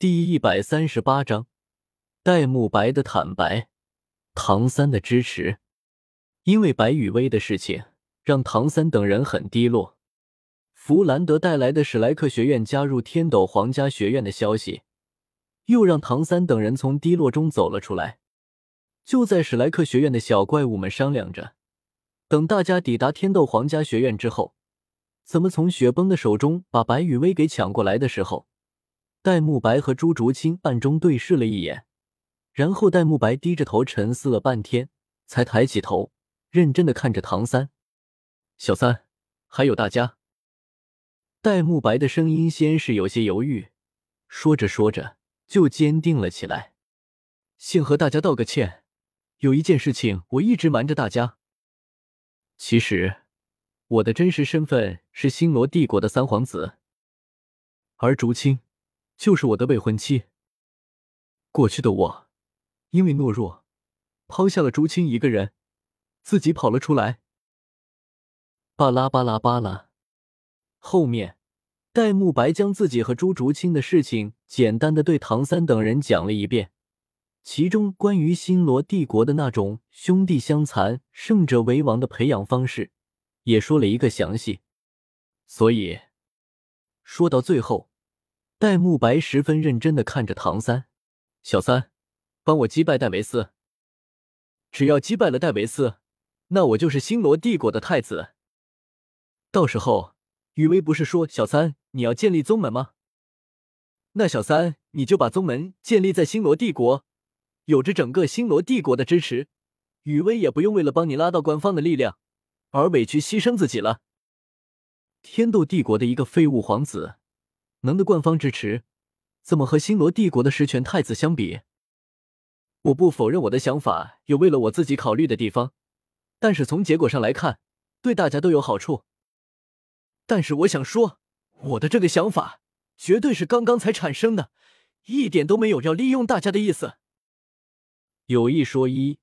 第一百三十八章，戴沐白的坦白，唐三的支持。因为白雨薇的事情，让唐三等人很低落。弗兰德带来的史莱克学院加入天斗皇家学院的消息，又让唐三等人从低落中走了出来。就在史莱克学院的小怪物们商量着，等大家抵达天斗皇家学院之后，怎么从雪崩的手中把白雨薇给抢过来的时候，戴沐白和朱竹清暗中对视了一眼，然后戴沐白低着头沉思了半天，才抬起头，认真的看着唐三、小三，还有大家。戴沐白的声音先是有些犹豫，说着说着就坚定了起来。先和大家道个歉，有一件事情我一直瞒着大家。其实，我的真实身份是星罗帝国的三皇子，而竹青就是我的未婚妻。过去的我，因为懦弱，抛下了竹青一个人，自己跑了出来。巴拉巴拉巴拉。后面，戴沐白将自己和朱竹清的事情简单的对唐三等人讲了一遍，其中关于星罗帝国的那种兄弟相残、胜者为王的培养方式，也说了一个详细。所以，说到最后，戴沐白十分认真的看着唐三、小三，帮我击败戴维斯。只要击败了戴维斯，那我就是星罗帝国的太子。到时候。雨薇不是说小三你要建立宗门吗？那小三你就把宗门建立在星罗帝国，有着整个星罗帝国的支持，雨薇也不用为了帮你拉到官方的力量而委屈牺牲自己了。天斗帝国的一个废物皇子，能的官方支持，怎么和星罗帝国的十全太子相比？我不否认我的想法有为了我自己考虑的地方，但是从结果上来看，对大家都有好处。但是我想说，我的这个想法绝对是刚刚才产生的，一点都没有要利用大家的意思。有一说一，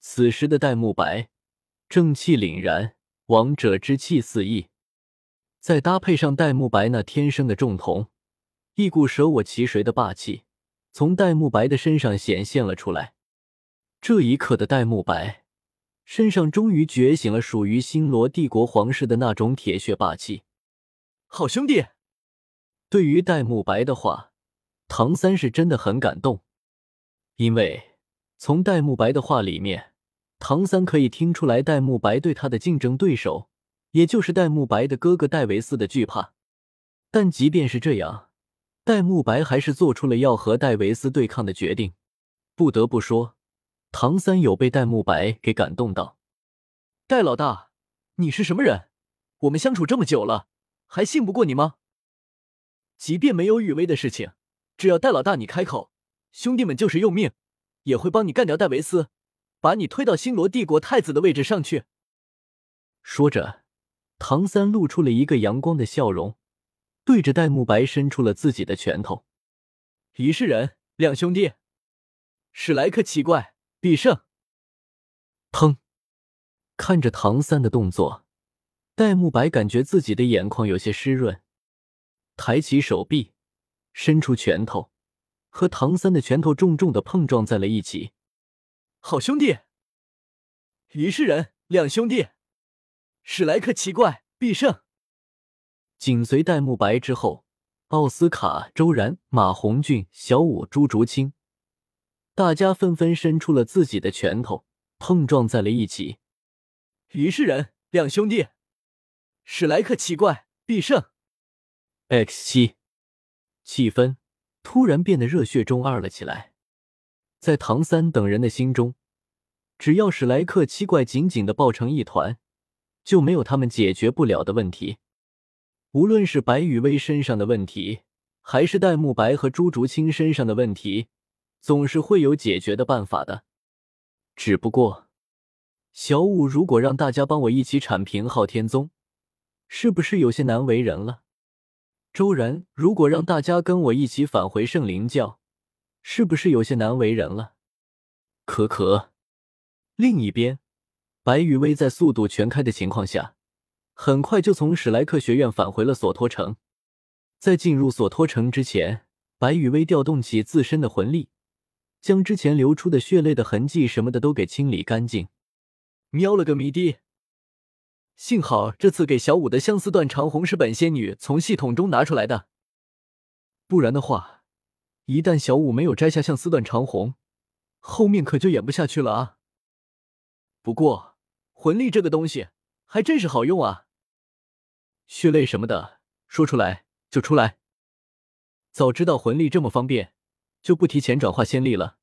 此时的戴沐白正气凛然，王者之气四溢，再搭配上戴沐白那天生的重瞳，一股舍我其谁的霸气从戴沐白的身上显现了出来。这一刻的戴沐白身上终于觉醒了属于星罗帝国皇室的那种铁血霸气。好兄弟，对于戴沐白的话，唐三是真的很感动，因为从戴沐白的话里面，唐三可以听出来戴沐白对他的竞争对手，也就是戴沐白的哥哥戴维斯的惧怕。但即便是这样，戴沐白还是做出了要和戴维斯对抗的决定。不得不说，唐三有被戴沐白给感动到。戴老大，你是什么人？我们相处这么久了。还信不过你吗？即便没有雨薇的事情，只要戴老大你开口，兄弟们就是用命也会帮你干掉戴维斯，把你推到星罗帝国太子的位置上去。说着，唐三露出了一个阳光的笑容，对着戴沐白伸出了自己的拳头。一世人，两兄弟，史莱克奇怪，必胜。砰！看着唐三的动作。戴沐白感觉自己的眼眶有些湿润，抬起手臂，伸出拳头，和唐三的拳头重重的碰撞在了一起。好兄弟，一世人，两兄弟，史莱克奇怪必胜。紧随戴沐白之后，奥斯卡、周然、马红俊、小舞、朱竹清，大家纷纷伸出了自己的拳头，碰撞在了一起。一世人，两兄弟。史莱克奇怪必胜。X 七，气氛突然变得热血中二了起来。在唐三等人的心中，只要史莱克七怪紧紧的抱成一团，就没有他们解决不了的问题。无论是白羽薇身上的问题，还是戴沐白和朱竹清身上的问题，总是会有解决的办法的。只不过，小五如果让大家帮我一起铲平昊天宗。是不是有些难为人了？周然，如果让大家跟我一起返回圣灵教，是不是有些难为人了？可可。另一边，白羽薇在速度全开的情况下，很快就从史莱克学院返回了索托城。在进入索托城之前，白羽薇调动起自身的魂力，将之前流出的血泪的痕迹什么的都给清理干净。喵了个迷的！幸好这次给小五的相思断肠红是本仙女从系统中拿出来的，不然的话，一旦小五没有摘下相思断肠红，后面可就演不下去了啊。不过魂力这个东西还真是好用啊，血泪什么的说出来就出来。早知道魂力这么方便，就不提前转化仙力了。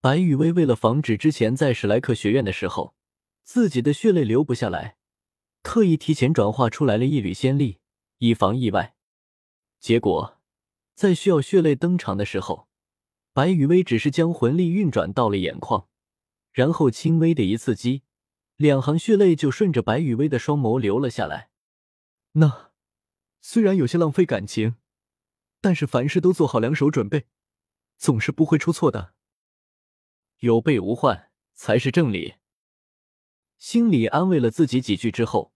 白雨薇为了防止之前在史莱克学院的时候自己的血泪流不下来，特意提前转化出来了一缕仙力，以防意外。结果在需要血泪登场的时候，白雨薇只是将魂力运转到了眼眶，然后轻微的一刺激，两行血泪就顺着白雨薇的双眸流了下来。那虽然有些浪费感情。但是凡事都做好两手准备，总是不会出错的。有备无患才是正理。心里安慰了自己几句之后，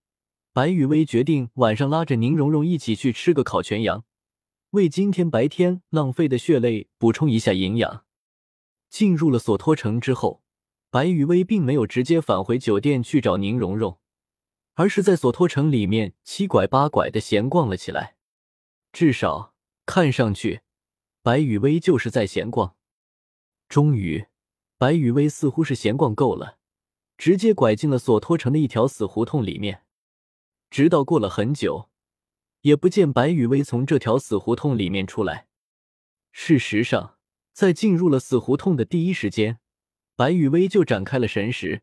白雨薇决定晚上拉着宁荣荣一起去吃个烤全羊，为今天白天浪费的血泪补充一下营养。进入了索托城之后，白雨薇并没有直接返回酒店去找宁荣荣，而是在索托城里面七拐八拐的闲逛了起来，至少。看上去，白雨薇就是在闲逛。终于，白雨薇似乎是闲逛够了，直接拐进了索托城的一条死胡同里面。直到过了很久，也不见白雨薇从这条死胡同里面出来。事实上，在进入了死胡同的第一时间，白雨薇就展开了神识，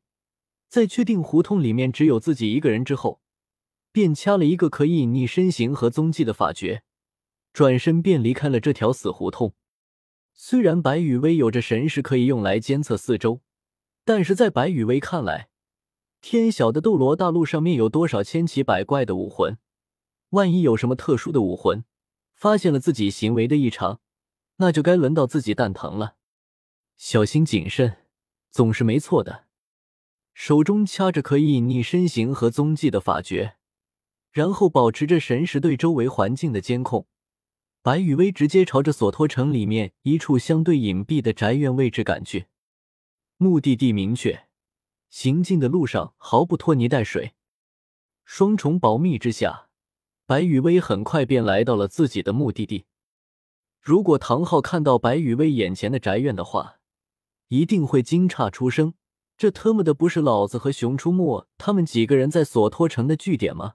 在确定胡同里面只有自己一个人之后，便掐了一个可以隐匿身形和踪迹的法诀。转身便离开了这条死胡同。虽然白雨薇有着神识可以用来监测四周，但是在白雨薇看来，天晓得斗罗大陆上面有多少千奇百怪的武魂，万一有什么特殊的武魂发现了自己行为的异常，那就该轮到自己蛋疼了。小心谨慎总是没错的。手中掐着可以隐匿身形和踪迹的法诀，然后保持着神识对周围环境的监控。白雨薇直接朝着索托城里面一处相对隐蔽的宅院位置赶去，目的地明确，行进的路上毫不拖泥带水。双重保密之下，白雨薇很快便来到了自己的目的地。如果唐昊看到白雨薇眼前的宅院的话，一定会惊诧出声：“这特么的不是老子和熊出没他们几个人在索托城的据点吗？